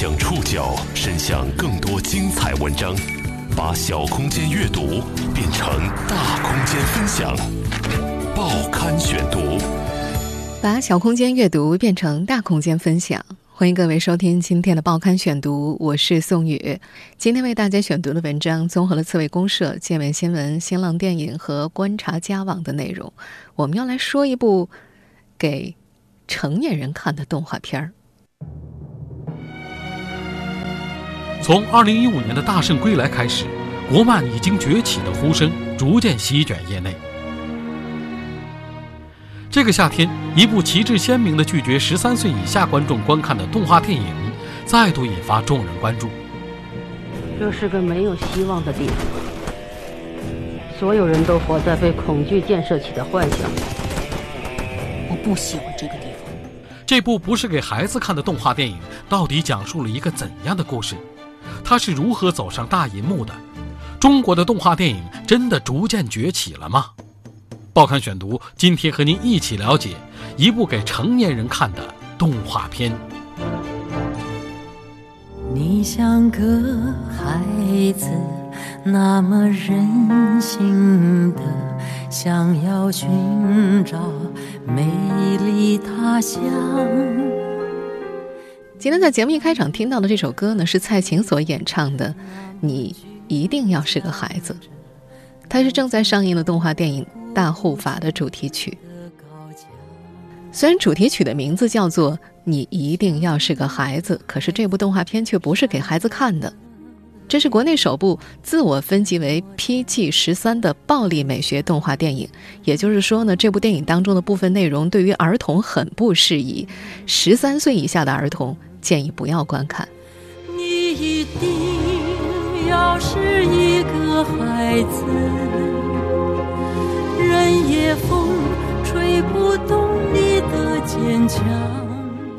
将触角伸向更多精彩文章，把小空间阅读变成大空间分享。报刊选读，把小空间阅读变成大空间分享。欢迎各位收听今天的报刊选读，我是宋宇。今天为大家选读的文章综合了刺猬公社、界面新闻、新浪电影和观察家网的内容。我们要来说一部给成年人看的动画片儿。从二零一五年的大圣归来开始，国漫已经崛起的呼声逐渐席卷业内。这个夏天，一部旗帜鲜明的拒绝十三岁以下观众观看的动画电影，再度引发众人关注。这是个没有希望的地方，所有人都活在被恐惧建设起的幻想。我不喜欢这个地方。这部不是给孩子看的动画电影，到底讲述了一个怎样的故事？他是如何走上大银幕的？中国的动画电影真的逐渐崛起了吗？报刊选读，今天和您一起了解一部给成年人看的动画片。你像个孩子，那么任性的，想要寻找美丽他乡。今天在节目一开场听到的这首歌呢，是蔡琴所演唱的《你一定要是个孩子》，它是正在上映的动画电影《大护法》的主题曲。虽然主题曲的名字叫做《你一定要是个孩子》，可是这部动画片却不是给孩子看的。这是国内首部自我分级为 PG 十三的暴力美学动画电影，也就是说呢，这部电影当中的部分内容对于儿童很不适宜，十三岁以下的儿童建议不要观看。你一定要是一个孩子，任夜风吹不动你的坚强。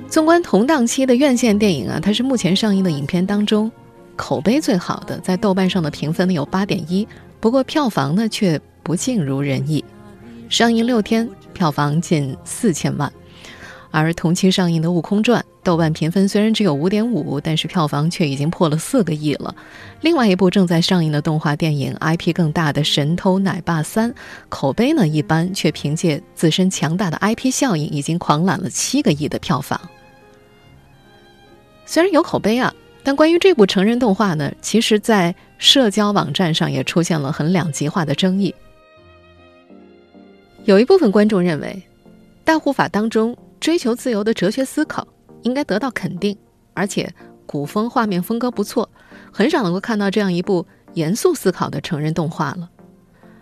纵观同档期的院线电影啊，它是目前上映的影片当中。口碑最好的，在豆瓣上的评分呢有八点一，不过票房呢却不尽如人意。上映六天，票房近四千万。而同期上映的《悟空传》，豆瓣评分虽然只有五点五，但是票房却已经破了四个亿了。另外一部正在上映的动画电影，IP 更大的《神偷奶爸三》，口碑呢一般，却凭借自身强大的 IP 效应，已经狂揽了七个亿的票房。虽然有口碑啊。但关于这部成人动画呢，其实，在社交网站上也出现了很两极化的争议。有一部分观众认为，大护法当中追求自由的哲学思考应该得到肯定，而且古风画面风格不错，很少能够看到这样一部严肃思考的成人动画了。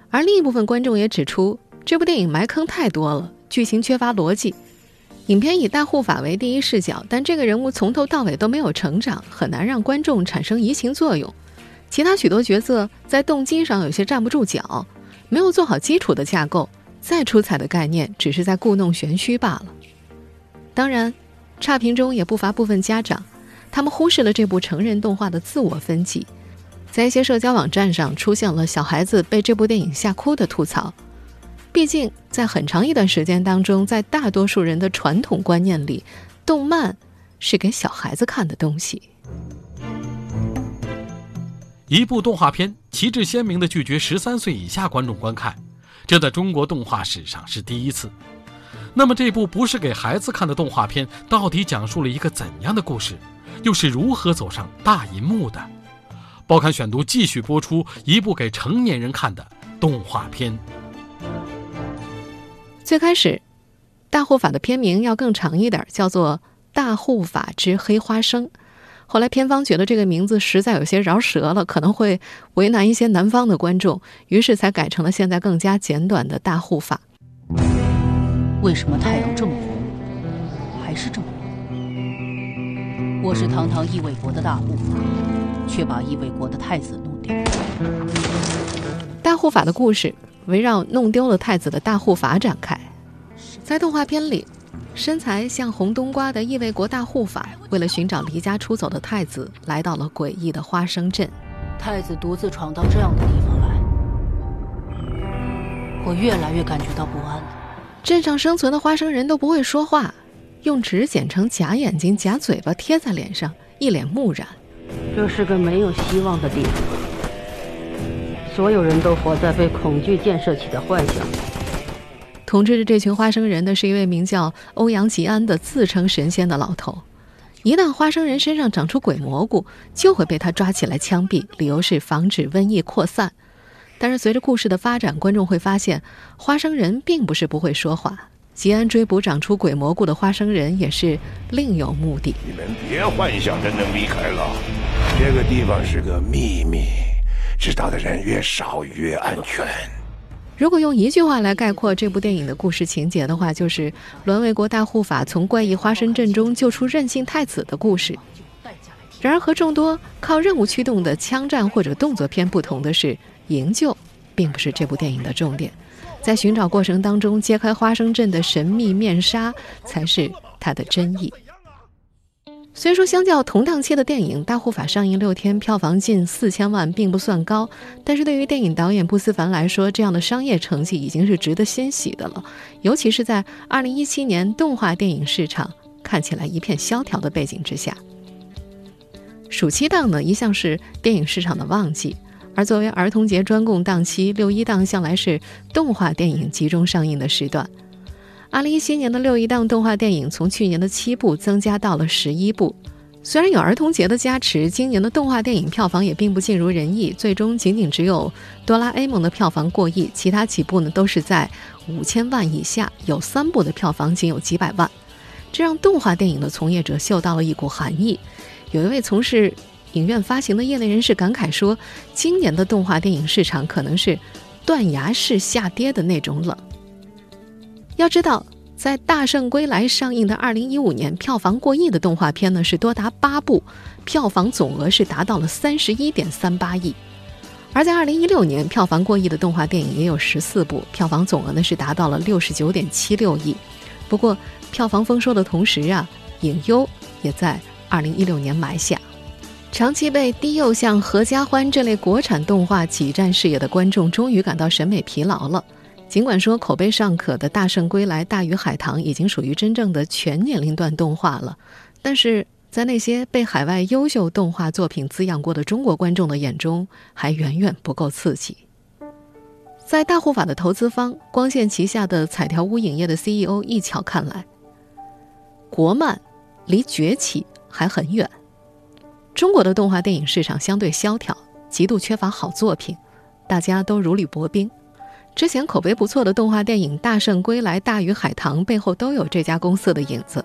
而另一部分观众也指出，这部电影埋坑太多了，剧情缺乏逻辑。影片以大护法为第一视角，但这个人物从头到尾都没有成长，很难让观众产生移情作用。其他许多角色在动机上有些站不住脚，没有做好基础的架构，再出彩的概念只是在故弄玄虚罢了。当然，差评中也不乏部分家长，他们忽视了这部成人动画的自我分级，在一些社交网站上出现了小孩子被这部电影吓哭的吐槽。毕竟，在很长一段时间当中，在大多数人的传统观念里，动漫是给小孩子看的东西。一部动画片旗帜鲜明的拒绝十三岁以下观众观看，这在中国动画史上是第一次。那么，这部不是给孩子看的动画片，到底讲述了一个怎样的故事？又是如何走上大银幕的？报刊选读继续播出一部给成年人看的动画片。最开始，大护法的片名要更长一点，叫做《大护法之黑花生》。后来片方觉得这个名字实在有些饶舌了，可能会为难一些南方的观众，于是才改成了现在更加简短的大护法。为什么太阳这么红，还是这么红？我是堂堂义卫国的大护法，却把义卫国的太子弄丢。大护法的故事。围绕弄丢了太子的大护法展开，在动画片里，身材像红冬瓜的异卫国大护法，为了寻找离家出走的太子，来到了诡异的花生镇。太子独自闯到这样的地方来，我越来越感觉到不安了。镇上生存的花生人都不会说话，用纸剪成假眼睛、假嘴巴贴在脸上，一脸木然。这是个没有希望的地方，所有人都活在被恐惧建设起的幻想。统治着这群花生人的是一位名叫欧阳吉安的自称神仙的老头。一旦花生人身上长出鬼蘑菇，就会被他抓起来枪毙，理由是防止瘟疫扩散。但是随着故事的发展，观众会发现，花生人并不是不会说话。吉安追捕长出鬼蘑菇的花生人也是另有目的。你们别幻想着能离开了，这个地方是个秘密，知道的人越少越安全。如果用一句话来概括这部电影的故事情节的话，就是栾卫国大护法从怪异花生镇中救出任性太子的故事。然而和众多靠任务驱动的枪战或者动作片不同的是，营救并不是这部电影的重点。在寻找过程当中，揭开花生镇的神秘面纱才是它的真意。虽说相较同档期的电影《大护法》上映六天，票房近四千万，并不算高，但是对于电影导演布思凡来说，这样的商业成绩已经是值得欣喜的了。尤其是在二零一七年动画电影市场看起来一片萧条的背景之下，暑期档呢一向是电影市场的旺季。而作为儿童节专供档期，六一档向来是动画电影集中上映的时段。二零一七年的六一档动画电影从去年的七部增加到了十一部。虽然有儿童节的加持，今年的动画电影票房也并不尽如人意，最终仅仅只有《哆啦 A 梦》的票房过亿，其他几部呢都是在五千万以下，有三部的票房仅有几百万，这让动画电影的从业者嗅到了一股寒意。有一位从事。影院发行的业内人士感慨说：“今年的动画电影市场可能是断崖式下跌的那种冷。”要知道，在《大圣归来》上映的2015年，票房过亿的动画片呢是多达八部，票房总额是达到了31.38亿；而在2016年，票房过亿的动画电影也有十四部，票房总额呢是达到了69.76亿。不过，票房丰收的同时啊，影优也在2016年埋下。长期被低幼像《合家欢》这类国产动画挤占视野的观众，终于感到审美疲劳了。尽管说口碑尚可的《大圣归来》《大鱼海棠》已经属于真正的全年龄段动画了，但是在那些被海外优秀动画作品滋养过的中国观众的眼中，还远远不够刺激。在大护法的投资方光线旗下的彩条屋影业的 CEO 易巧看来，国漫离崛起还很远。中国的动画电影市场相对萧条，极度缺乏好作品，大家都如履薄冰。之前口碑不错的动画电影《大圣归来》《大鱼海棠》背后都有这家公司的影子。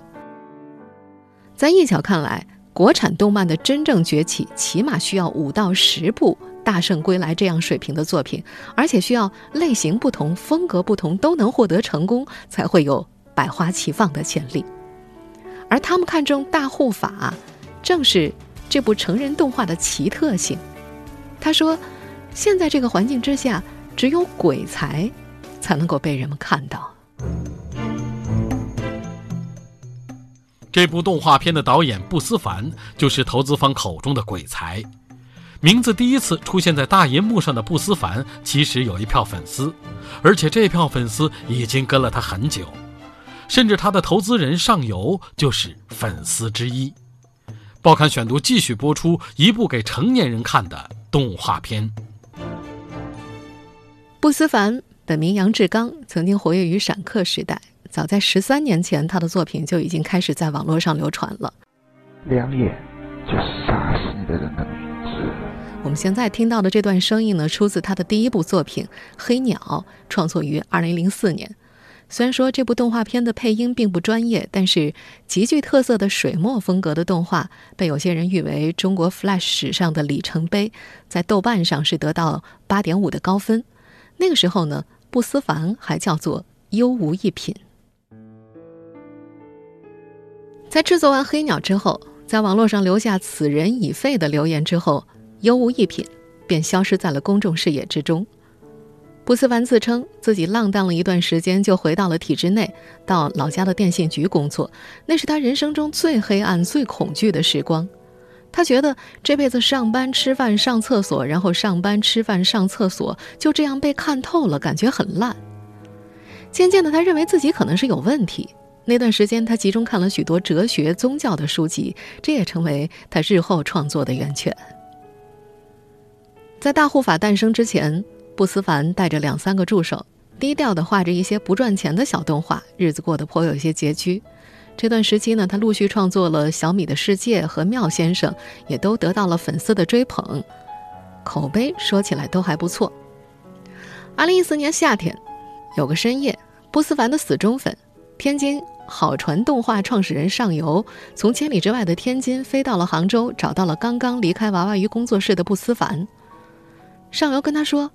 在易巧看来，国产动漫的真正崛起，起码需要五到十部《大圣归来》这样水平的作品，而且需要类型不同、风格不同都能获得成功，才会有百花齐放的潜力。而他们看中《大护法》，正是。这部成人动画的奇特性，他说：“现在这个环境之下，只有鬼才才能够被人们看到。”这部动画片的导演布思凡就是投资方口中的鬼才。名字第一次出现在大银幕上的布思凡，其实有一票粉丝，而且这票粉丝已经跟了他很久，甚至他的投资人上游就是粉丝之一。报刊选读继续播出一部给成年人看的动画片。不思凡本名杨志刚，曾经活跃于闪客时代。早在十三年前，他的作品就已经开始在网络上流传了。两眼就是杀死的人的名字。我们现在听到的这段声音呢，出自他的第一部作品《黑鸟》，创作于二零零四年。虽然说这部动画片的配音并不专业，但是极具特色的水墨风格的动画被有些人誉为中国 Flash 史上的里程碑，在豆瓣上是得到八点五的高分。那个时候呢，不思凡还叫做优无一品。在制作完《黑鸟》之后，在网络上留下“此人已废”的留言之后，优无一品便消失在了公众视野之中。布斯凡自称自己浪荡了一段时间，就回到了体制内，到老家的电信局工作。那是他人生中最黑暗、最恐惧的时光。他觉得这辈子上班、吃饭、上厕所，然后上班、吃饭、上厕所，就这样被看透了，感觉很烂。渐渐的，他认为自己可能是有问题。那段时间，他集中看了许多哲学、宗教的书籍，这也成为他日后创作的源泉。在大护法诞生之前，布思凡带着两三个助手，低调地画着一些不赚钱的小动画，日子过得颇有些拮据。这段时期呢，他陆续创作了《小米的世界》和《妙先生》，也都得到了粉丝的追捧，口碑说起来都还不错。二零一四年夏天，有个深夜，布思凡的死忠粉，天津好传动画创始人上游，从千里之外的天津飞到了杭州，找到了刚刚离开娃娃鱼工作室的布思凡。上游跟他说：“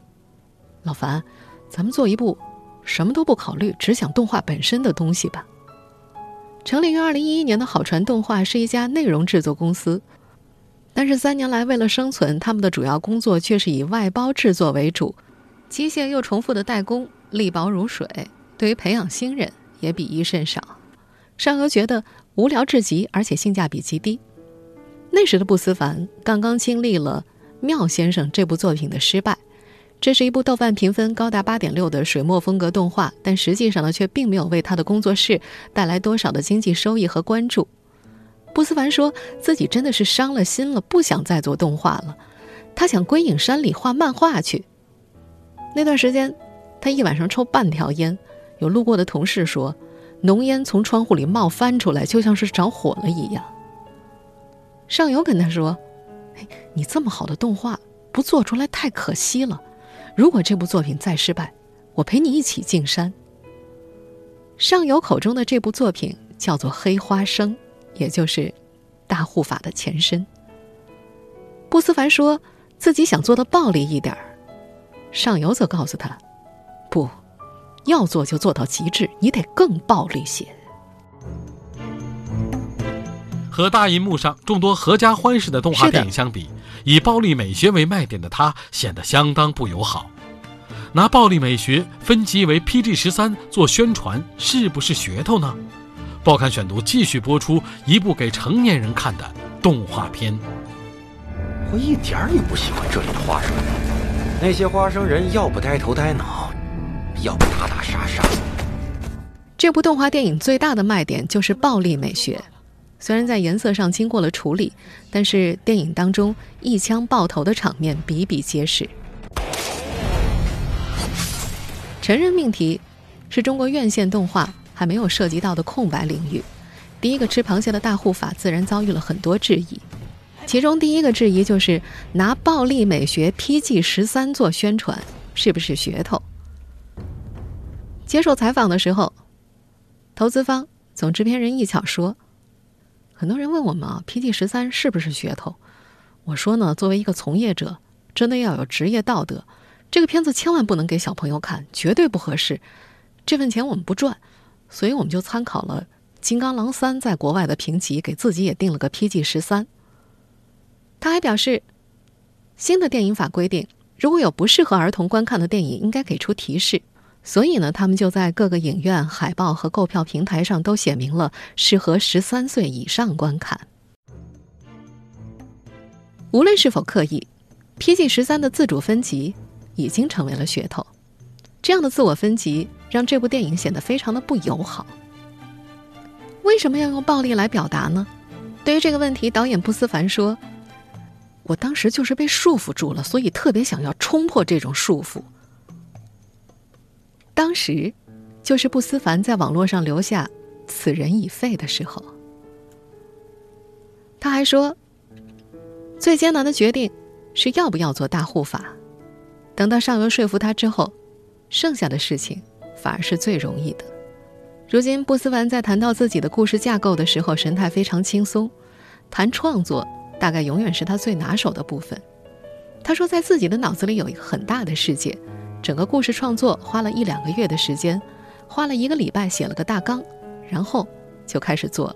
老樊，咱们做一部什么都不考虑，只想动画本身的东西吧。”成立于二零一一年的好传动画是一家内容制作公司，但是三年来为了生存，他们的主要工作却是以外包制作为主，机械又重复的代工，力薄如水，对于培养新人也比夷甚少。上游觉得无聊至极，而且性价比极低。那时的布思凡刚刚经历了《妙先生》这部作品的失败。这是一部豆瓣评分高达八点六的水墨风格动画，但实际上呢，却并没有为他的工作室带来多少的经济收益和关注。布斯凡说自己真的是伤了心了，不想再做动画了，他想归隐山里画漫画去。那段时间，他一晚上抽半条烟，有路过的同事说，浓烟从窗户里冒翻出来，就像是着火了一样。上游跟他说：“，你这么好的动画不做出来太可惜了。”如果这部作品再失败，我陪你一起进山。上游口中的这部作品叫做《黑花生》，也就是大护法的前身。布思凡说自己想做的暴力一点儿，上游则告诉他，不要做就做到极致，你得更暴力些。和大银幕上众多合家欢式的动画电影相比。以暴力美学为卖点的它显得相当不友好，拿暴力美学分级为 PG 十三做宣传是不是噱头呢？报刊选读继续播出一部给成年人看的动画片。我一点儿也不喜欢这里的花生人，那些花生人要不呆头呆脑，要不打打杀杀。这部动画电影最大的卖点就是暴力美学。虽然在颜色上经过了处理，但是电影当中一枪爆头的场面比比皆是。成人命题是中国院线动画还没有涉及到的空白领域。第一个吃螃蟹的大护法自然遭遇了很多质疑，其中第一个质疑就是拿暴力美学 PG 十三做宣传是不是噱头？接受采访的时候，投资方总制片人易巧说。很多人问我们啊，PG 十三是不是噱头？我说呢，作为一个从业者，真的要有职业道德。这个片子千万不能给小朋友看，绝对不合适。这份钱我们不赚，所以我们就参考了《金刚狼三》在国外的评级，给自己也定了个 PG 十三。他还表示，新的电影法规定，如果有不适合儿童观看的电影，应该给出提示。所以呢，他们就在各个影院、海报和购票平台上都写明了适合十三岁以上观看。无论是否刻意，PG 十三的自主分级已经成为了噱头。这样的自我分级让这部电影显得非常的不友好。为什么要用暴力来表达呢？对于这个问题，导演布思凡说：“我当时就是被束缚住了，所以特别想要冲破这种束缚。”当时，就是布思凡在网络上留下“此人已废”的时候。他还说，最艰难的决定是要不要做大护法。等到上游说服他之后，剩下的事情反而是最容易的。如今，布思凡在谈到自己的故事架构的时候，神态非常轻松。谈创作，大概永远是他最拿手的部分。他说，在自己的脑子里有一个很大的世界。整个故事创作花了一两个月的时间，花了一个礼拜写了个大纲，然后就开始做了。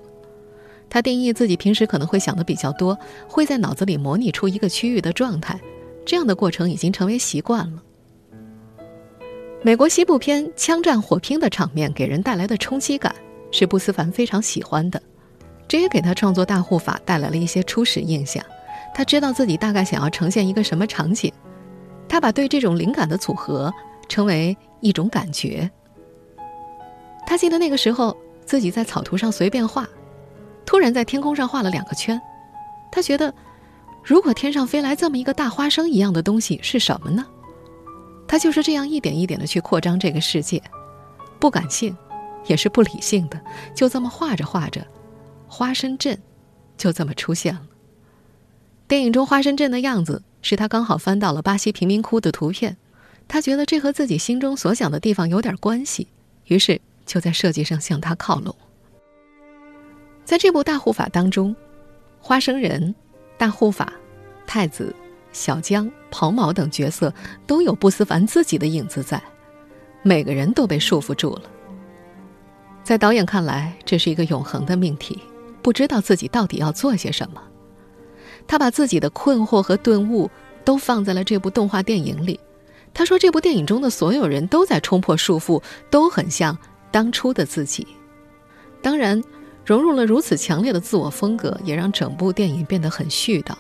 他定义自己平时可能会想的比较多，会在脑子里模拟出一个区域的状态，这样的过程已经成为习惯了。美国西部片枪战火拼的场面给人带来的冲击感是布斯凡非常喜欢的，这也给他创作大护法带来了一些初始印象。他知道自己大概想要呈现一个什么场景。他把对这种灵感的组合称为一种感觉。他记得那个时候自己在草图上随便画，突然在天空上画了两个圈。他觉得，如果天上飞来这么一个大花生一样的东西是什么呢？他就是这样一点一点的去扩张这个世界，不感性，也是不理性的，就这么画着画着，花生镇就这么出现了。电影中花生镇的样子是他刚好翻到了巴西贫民窟的图片，他觉得这和自己心中所想的地方有点关系，于是就在设计上向他靠拢。在这部大护法当中，花生人、大护法、太子、小江、袍毛等角色都有不思凡自己的影子在，每个人都被束缚住了。在导演看来，这是一个永恒的命题，不知道自己到底要做些什么。他把自己的困惑和顿悟都放在了这部动画电影里。他说：“这部电影中的所有人都在冲破束缚，都很像当初的自己。当然，融入了如此强烈的自我风格，也让整部电影变得很絮叨。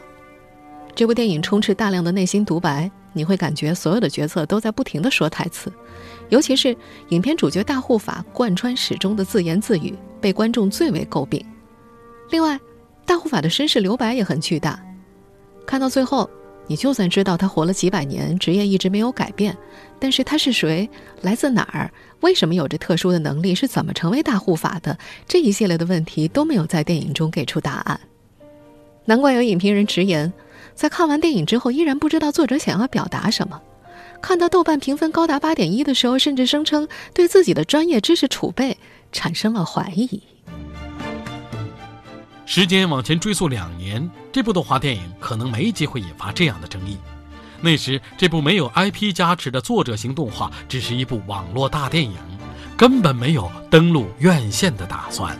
这部电影充斥大量的内心独白，你会感觉所有的角色都在不停地说台词，尤其是影片主角大护法贯穿始终的自言自语，被观众最为诟病。另外，大护法的身世留白也很巨大，看到最后，你就算知道他活了几百年，职业一直没有改变，但是他是谁，来自哪儿，为什么有着特殊的能力，是怎么成为大护法的，这一系列的问题都没有在电影中给出答案。难怪有影评人直言，在看完电影之后，依然不知道作者想要表达什么。看到豆瓣评分高达八点一的时候，甚至声称对自己的专业知识储备产生了怀疑。时间往前追溯两年，这部动画电影可能没机会引发这样的争议。那时，这部没有 IP 加持的作者型动画只是一部网络大电影，根本没有登陆院线的打算。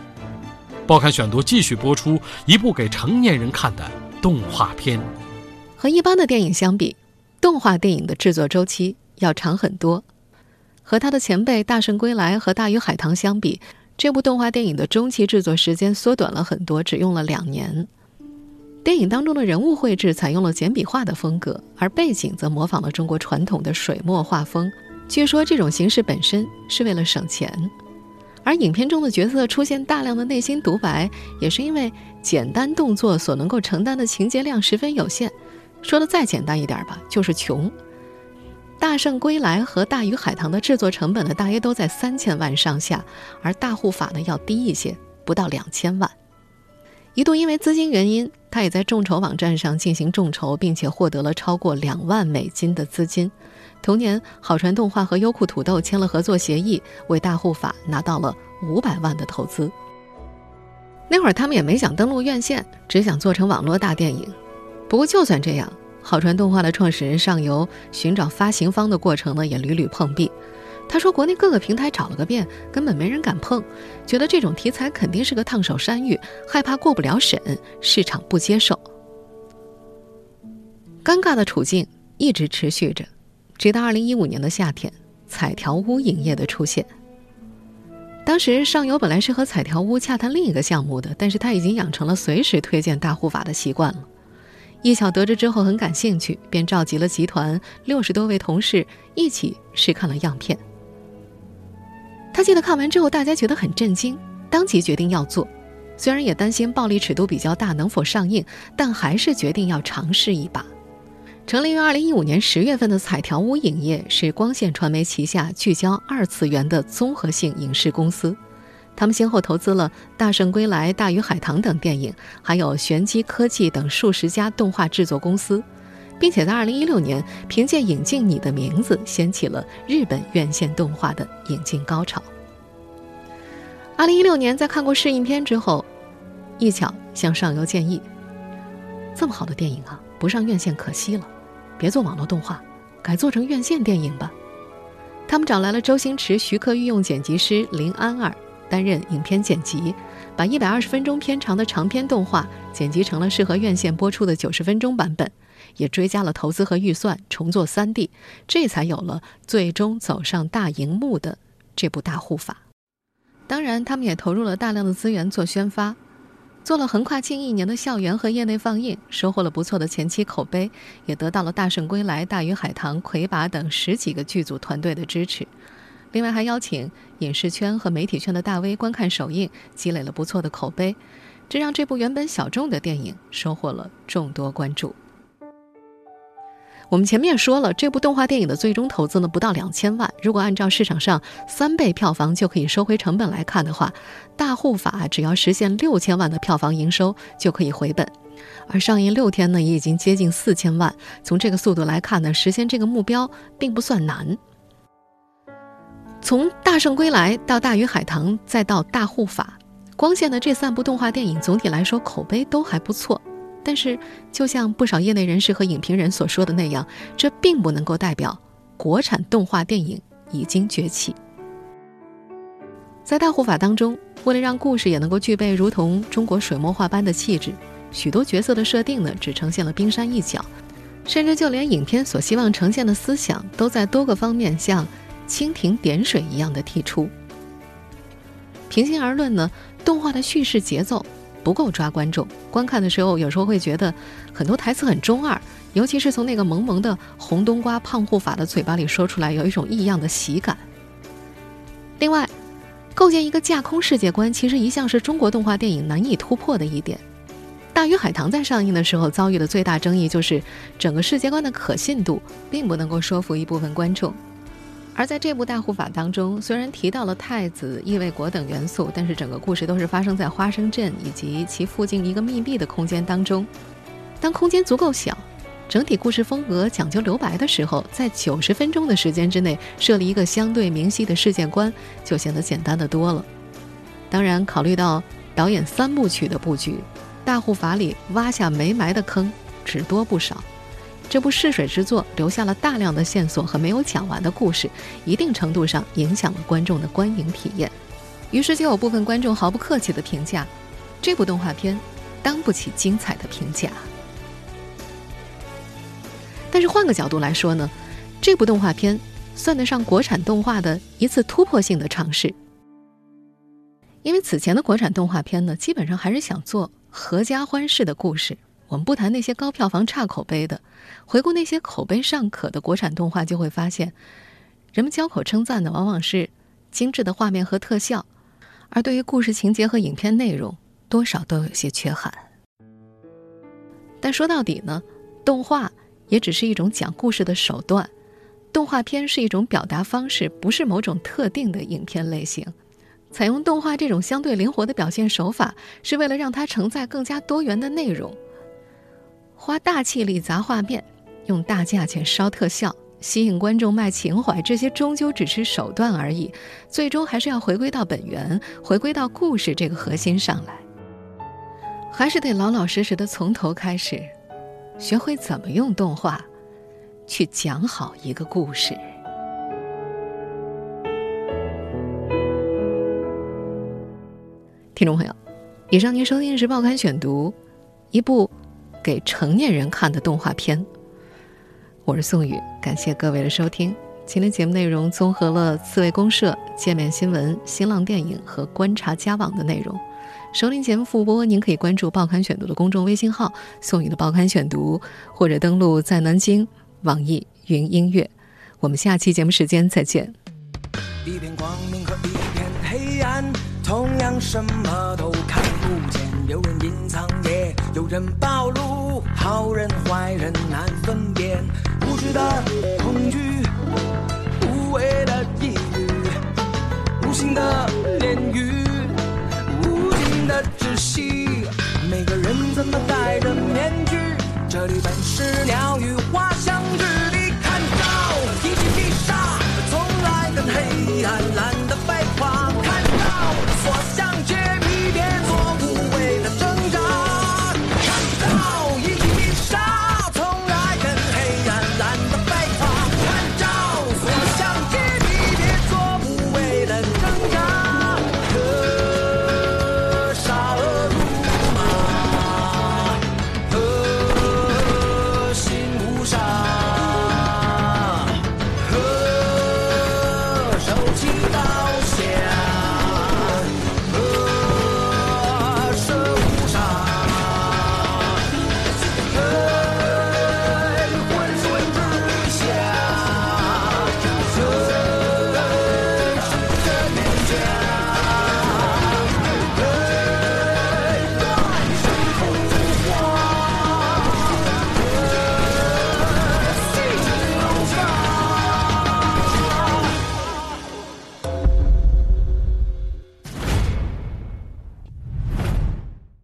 报刊选读继续播出一部给成年人看的动画片。和一般的电影相比，动画电影的制作周期要长很多。和他的前辈《大圣归来》和《大鱼海棠》相比。这部动画电影的中期制作时间缩短了很多，只用了两年。电影当中的人物绘制采用了简笔画的风格，而背景则模仿了中国传统的水墨画风。据说这种形式本身是为了省钱。而影片中的角色出现大量的内心独白，也是因为简单动作所能够承担的情节量十分有限。说的再简单一点吧，就是穷。《大圣归来》和《大鱼海棠》的制作成本呢，大约都在三千万上下，而《大护法》呢要低一些，不到两千万。一度因为资金原因，他也在众筹网站上进行众筹，并且获得了超过两万美金的资金。同年，好传动画和优酷土豆签了合作协议，为《大护法》拿到了五百万的投资。那会儿他们也没想登陆院线，只想做成网络大电影。不过就算这样。好传动画的创始人上游寻找发行方的过程呢，也屡屡碰壁。他说，国内各个平台找了个遍，根本没人敢碰，觉得这种题材肯定是个烫手山芋，害怕过不了审，市场不接受。尴尬的处境一直持续着，直到二零一五年的夏天，彩条屋影业的出现。当时上游本来是和彩条屋洽谈另一个项目的，但是他已经养成了随时推荐大护法的习惯了。叶巧得知之后很感兴趣，便召集了集团六十多位同事一起试看了样片。他记得看完之后，大家觉得很震惊，当即决定要做。虽然也担心暴力尺度比较大，能否上映，但还是决定要尝试一把。成立于二零一五年十月份的彩条屋影业是光线传媒旗下聚焦二次元的综合性影视公司。他们先后投资了《大圣归来》《大鱼海棠》等电影，还有玄机科技等数十家动画制作公司，并且在2016年凭借引进《你的名字》掀起了日本院线动画的引进高潮。2016年，在看过试映片之后，一巧向上游建议：“这么好的电影啊，不上院线可惜了，别做网络动画，改做成院线电影吧。”他们找来了周星驰、徐克御用剪辑师林安儿。担任影片剪辑，把一百二十分钟片长的长篇动画剪辑成了适合院线播出的九十分钟版本，也追加了投资和预算，重做三 D，这才有了最终走上大荧幕的这部大护法。当然，他们也投入了大量的资源做宣发，做了横跨近一年的校园和业内放映，收获了不错的前期口碑，也得到了《大圣归来》《大鱼海棠》《魁拔》等十几个剧组团队的支持。另外还邀请影视圈和媒体圈的大 V 观看首映，积累了不错的口碑，这让这部原本小众的电影收获了众多关注。我们前面说了，这部动画电影的最终投资呢不到两千万，如果按照市场上三倍票房就可以收回成本来看的话，大护法只要实现六千万的票房营收就可以回本，而上映六天呢也已经接近四千万，从这个速度来看呢，实现这个目标并不算难。从《大圣归来》到《大鱼海棠》，再到《大护法》，光线的这三部动画电影总体来说口碑都还不错。但是，就像不少业内人士和影评人所说的那样，这并不能够代表国产动画电影已经崛起。在《大护法》当中，为了让故事也能够具备如同中国水墨画般的气质，许多角色的设定呢，只呈现了冰山一角，甚至就连影片所希望呈现的思想，都在多个方面像。蜻蜓点水一样的提出。平心而论呢，动画的叙事节奏不够抓观众。观看的时候，有时候会觉得很多台词很中二，尤其是从那个萌萌的红冬瓜胖护法的嘴巴里说出来，有一种异样的喜感。另外，构建一个架空世界观，其实一向是中国动画电影难以突破的一点。《大鱼海棠》在上映的时候遭遇的最大争议，就是整个世界观的可信度并不能够说服一部分观众。而在这部大护法当中，虽然提到了太子、异卫国等元素，但是整个故事都是发生在花生镇以及其附近一个密闭的空间当中。当空间足够小，整体故事风格讲究留白的时候，在九十分钟的时间之内设立一个相对明晰的世界观，就显得简单的多了。当然，考虑到导演三部曲的布局，大护法里挖下没埋的坑只多不少。这部试水之作留下了大量的线索和没有讲完的故事，一定程度上影响了观众的观影体验。于是就有部分观众毫不客气地评价，这部动画片当不起精彩的评价。但是换个角度来说呢，这部动画片算得上国产动画的一次突破性的尝试。因为此前的国产动画片呢，基本上还是想做合家欢式的故事。我们不谈那些高票房、差口碑的，回顾那些口碑尚可的国产动画，就会发现，人们交口称赞的往往是精致的画面和特效，而对于故事情节和影片内容，多少都有些缺憾。但说到底呢，动画也只是一种讲故事的手段，动画片是一种表达方式，不是某种特定的影片类型。采用动画这种相对灵活的表现手法，是为了让它承载更加多元的内容。花大气力砸画面，用大价钱烧特效，吸引观众卖情怀，这些终究只是手段而已。最终还是要回归到本源，回归到故事这个核心上来。还是得老老实实的从头开始，学会怎么用动画去讲好一个故事。听众朋友，以上您收听的是《报刊选读》，一部。给成年人看的动画片。我是宋宇，感谢各位的收听。今天节目内容综合了刺猬公社、界面新闻、新浪电影和观察家网的内容。收听节目复播，您可以关注《报刊选读》的公众微信号“宋宇的报刊选读”，或者登录在南京网易云音乐。我们下期节目时间再见。一片光明和一片黑暗，同样什么都看不见。有人隐藏，也有人暴露。好人坏人难分辨，无知的恐惧，无谓的抑郁，无心的炼狱，无尽的窒息。每个人怎么戴着面具？这里本是鸟语花。